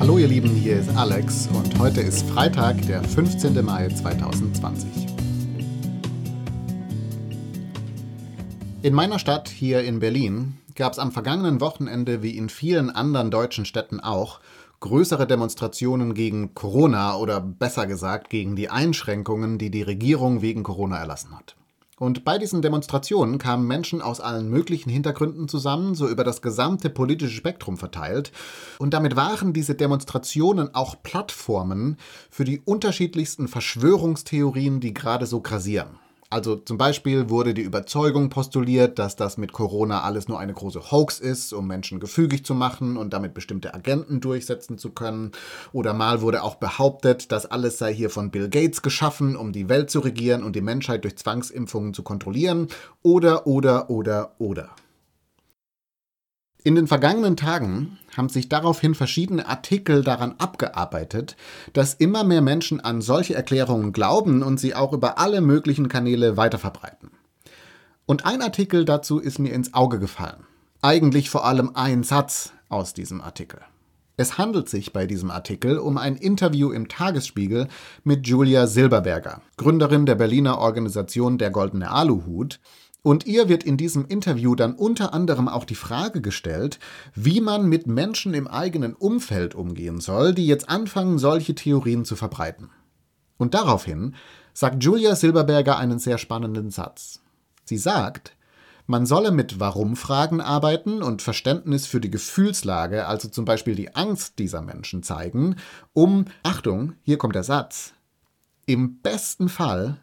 Hallo ihr Lieben, hier ist Alex und heute ist Freitag, der 15. Mai 2020. In meiner Stadt hier in Berlin gab es am vergangenen Wochenende wie in vielen anderen deutschen Städten auch größere Demonstrationen gegen Corona oder besser gesagt gegen die Einschränkungen, die die Regierung wegen Corona erlassen hat. Und bei diesen Demonstrationen kamen Menschen aus allen möglichen Hintergründen zusammen, so über das gesamte politische Spektrum verteilt. Und damit waren diese Demonstrationen auch Plattformen für die unterschiedlichsten Verschwörungstheorien, die gerade so grasieren. Also zum Beispiel wurde die Überzeugung postuliert, dass das mit Corona alles nur eine große Hoax ist, um Menschen gefügig zu machen und damit bestimmte Agenten durchsetzen zu können. Oder mal wurde auch behauptet, dass alles sei hier von Bill Gates geschaffen, um die Welt zu regieren und die Menschheit durch Zwangsimpfungen zu kontrollieren. Oder, oder, oder, oder. In den vergangenen Tagen haben sich daraufhin verschiedene Artikel daran abgearbeitet, dass immer mehr Menschen an solche Erklärungen glauben und sie auch über alle möglichen Kanäle weiterverbreiten. Und ein Artikel dazu ist mir ins Auge gefallen. Eigentlich vor allem ein Satz aus diesem Artikel. Es handelt sich bei diesem Artikel um ein Interview im Tagesspiegel mit Julia Silberberger, Gründerin der Berliner Organisation Der Goldene Aluhut, und ihr wird in diesem Interview dann unter anderem auch die Frage gestellt, wie man mit Menschen im eigenen Umfeld umgehen soll, die jetzt anfangen, solche Theorien zu verbreiten. Und daraufhin sagt Julia Silberberger einen sehr spannenden Satz. Sie sagt, man solle mit Warum-Fragen arbeiten und Verständnis für die Gefühlslage, also zum Beispiel die Angst dieser Menschen zeigen, um, Achtung, hier kommt der Satz, im besten Fall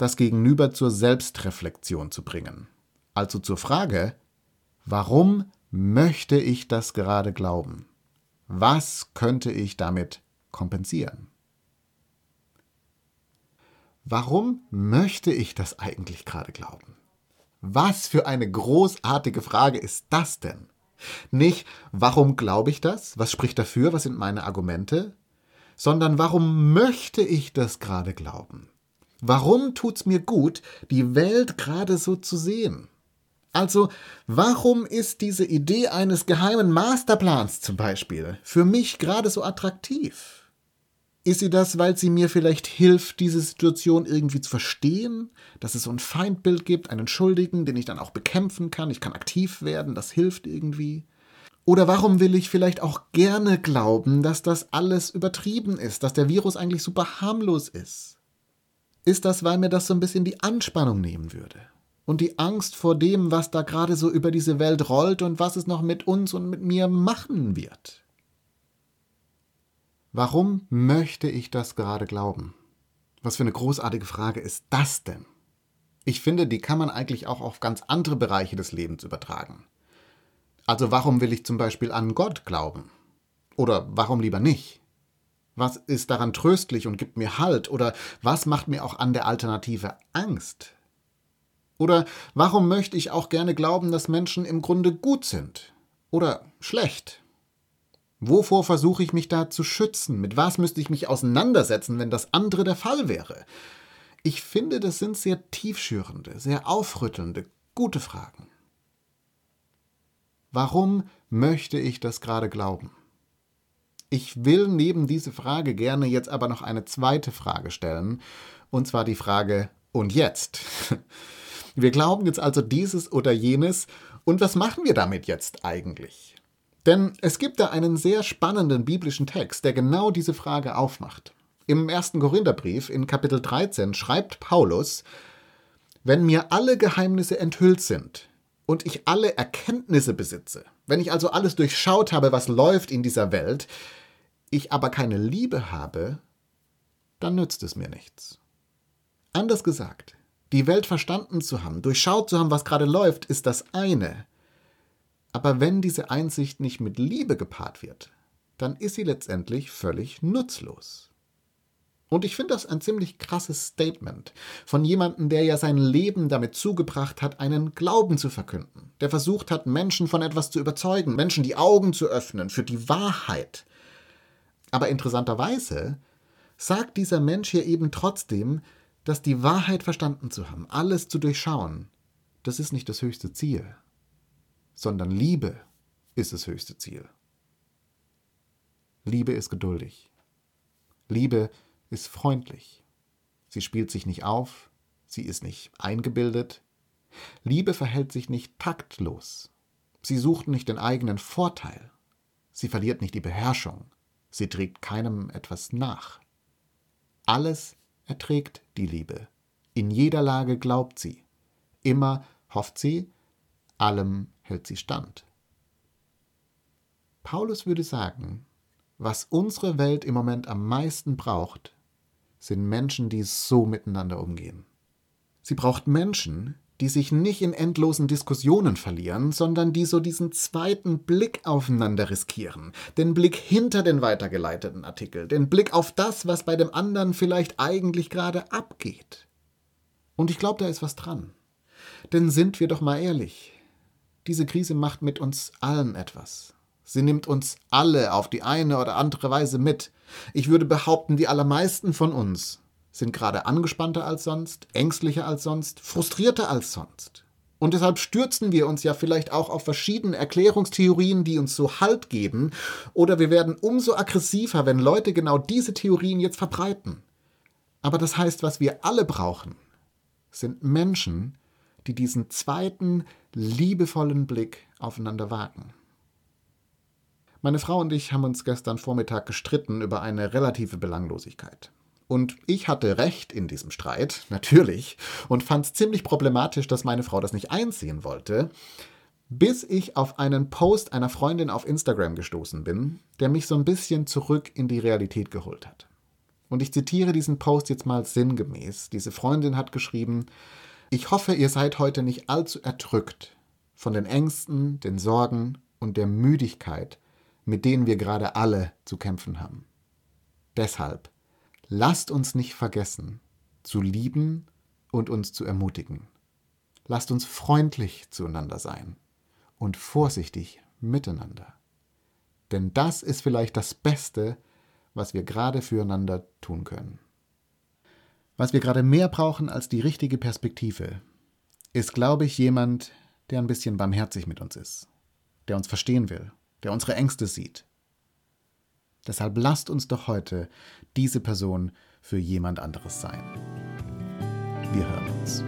das Gegenüber zur Selbstreflexion zu bringen. Also zur Frage, warum möchte ich das gerade glauben? Was könnte ich damit kompensieren? Warum möchte ich das eigentlich gerade glauben? Was für eine großartige Frage ist das denn? Nicht, warum glaube ich das? Was spricht dafür? Was sind meine Argumente? Sondern warum möchte ich das gerade glauben? Warum tut's mir gut, die Welt gerade so zu sehen? Also, warum ist diese Idee eines geheimen Masterplans zum Beispiel für mich gerade so attraktiv? Ist sie das, weil sie mir vielleicht hilft, diese Situation irgendwie zu verstehen? Dass es so ein Feindbild gibt, einen Schuldigen, den ich dann auch bekämpfen kann, ich kann aktiv werden, das hilft irgendwie? Oder warum will ich vielleicht auch gerne glauben, dass das alles übertrieben ist, dass der Virus eigentlich super harmlos ist? Ist das, weil mir das so ein bisschen die Anspannung nehmen würde. Und die Angst vor dem, was da gerade so über diese Welt rollt und was es noch mit uns und mit mir machen wird. Warum möchte ich das gerade glauben? Was für eine großartige Frage ist das denn? Ich finde, die kann man eigentlich auch auf ganz andere Bereiche des Lebens übertragen. Also warum will ich zum Beispiel an Gott glauben? Oder warum lieber nicht? Was ist daran tröstlich und gibt mir Halt? Oder was macht mir auch an der Alternative Angst? Oder warum möchte ich auch gerne glauben, dass Menschen im Grunde gut sind? Oder schlecht? Wovor versuche ich mich da zu schützen? Mit was müsste ich mich auseinandersetzen, wenn das andere der Fall wäre? Ich finde, das sind sehr tiefschürende, sehr aufrüttelnde, gute Fragen. Warum möchte ich das gerade glauben? Ich will neben diese Frage gerne jetzt aber noch eine zweite Frage stellen, und zwar die Frage, und jetzt? Wir glauben jetzt also dieses oder jenes, und was machen wir damit jetzt eigentlich? Denn es gibt da einen sehr spannenden biblischen Text, der genau diese Frage aufmacht. Im ersten Korintherbrief in Kapitel 13 schreibt Paulus, wenn mir alle Geheimnisse enthüllt sind und ich alle Erkenntnisse besitze, wenn ich also alles durchschaut habe, was läuft in dieser Welt, ich aber keine Liebe habe, dann nützt es mir nichts. Anders gesagt, die Welt verstanden zu haben, durchschaut zu haben, was gerade läuft, ist das eine. Aber wenn diese Einsicht nicht mit Liebe gepaart wird, dann ist sie letztendlich völlig nutzlos. Und ich finde das ein ziemlich krasses Statement von jemandem, der ja sein Leben damit zugebracht hat, einen Glauben zu verkünden, der versucht hat, Menschen von etwas zu überzeugen, Menschen die Augen zu öffnen für die Wahrheit, aber interessanterweise sagt dieser Mensch hier eben trotzdem, dass die Wahrheit verstanden zu haben, alles zu durchschauen, das ist nicht das höchste Ziel, sondern Liebe ist das höchste Ziel. Liebe ist geduldig. Liebe ist freundlich. Sie spielt sich nicht auf, sie ist nicht eingebildet. Liebe verhält sich nicht taktlos. Sie sucht nicht den eigenen Vorteil. Sie verliert nicht die Beherrschung. Sie trägt keinem etwas nach. Alles erträgt die Liebe. In jeder Lage glaubt sie. Immer hofft sie, allem hält sie stand. Paulus würde sagen, was unsere Welt im Moment am meisten braucht, sind Menschen, die so miteinander umgehen. Sie braucht Menschen, die sich nicht in endlosen Diskussionen verlieren, sondern die so diesen zweiten Blick aufeinander riskieren, den Blick hinter den weitergeleiteten Artikel, den Blick auf das, was bei dem anderen vielleicht eigentlich gerade abgeht. Und ich glaube, da ist was dran. Denn sind wir doch mal ehrlich, diese Krise macht mit uns allen etwas. Sie nimmt uns alle auf die eine oder andere Weise mit. Ich würde behaupten, die allermeisten von uns sind gerade angespannter als sonst, ängstlicher als sonst, frustrierter als sonst. Und deshalb stürzen wir uns ja vielleicht auch auf verschiedene Erklärungstheorien, die uns so Halt geben, oder wir werden umso aggressiver, wenn Leute genau diese Theorien jetzt verbreiten. Aber das heißt, was wir alle brauchen, sind Menschen, die diesen zweiten, liebevollen Blick aufeinander wagen. Meine Frau und ich haben uns gestern Vormittag gestritten über eine relative Belanglosigkeit. Und ich hatte recht in diesem Streit, natürlich, und fand es ziemlich problematisch, dass meine Frau das nicht einsehen wollte, bis ich auf einen Post einer Freundin auf Instagram gestoßen bin, der mich so ein bisschen zurück in die Realität geholt hat. Und ich zitiere diesen Post jetzt mal sinngemäß. Diese Freundin hat geschrieben, ich hoffe, ihr seid heute nicht allzu erdrückt von den Ängsten, den Sorgen und der Müdigkeit, mit denen wir gerade alle zu kämpfen haben. Deshalb lasst uns nicht vergessen, zu lieben und uns zu ermutigen. Lasst uns freundlich zueinander sein und vorsichtig miteinander. Denn das ist vielleicht das Beste, was wir gerade füreinander tun können. Was wir gerade mehr brauchen als die richtige Perspektive, ist, glaube ich, jemand, der ein bisschen barmherzig mit uns ist, der uns verstehen will der unsere Ängste sieht. Deshalb lasst uns doch heute diese Person für jemand anderes sein. Wir hören uns.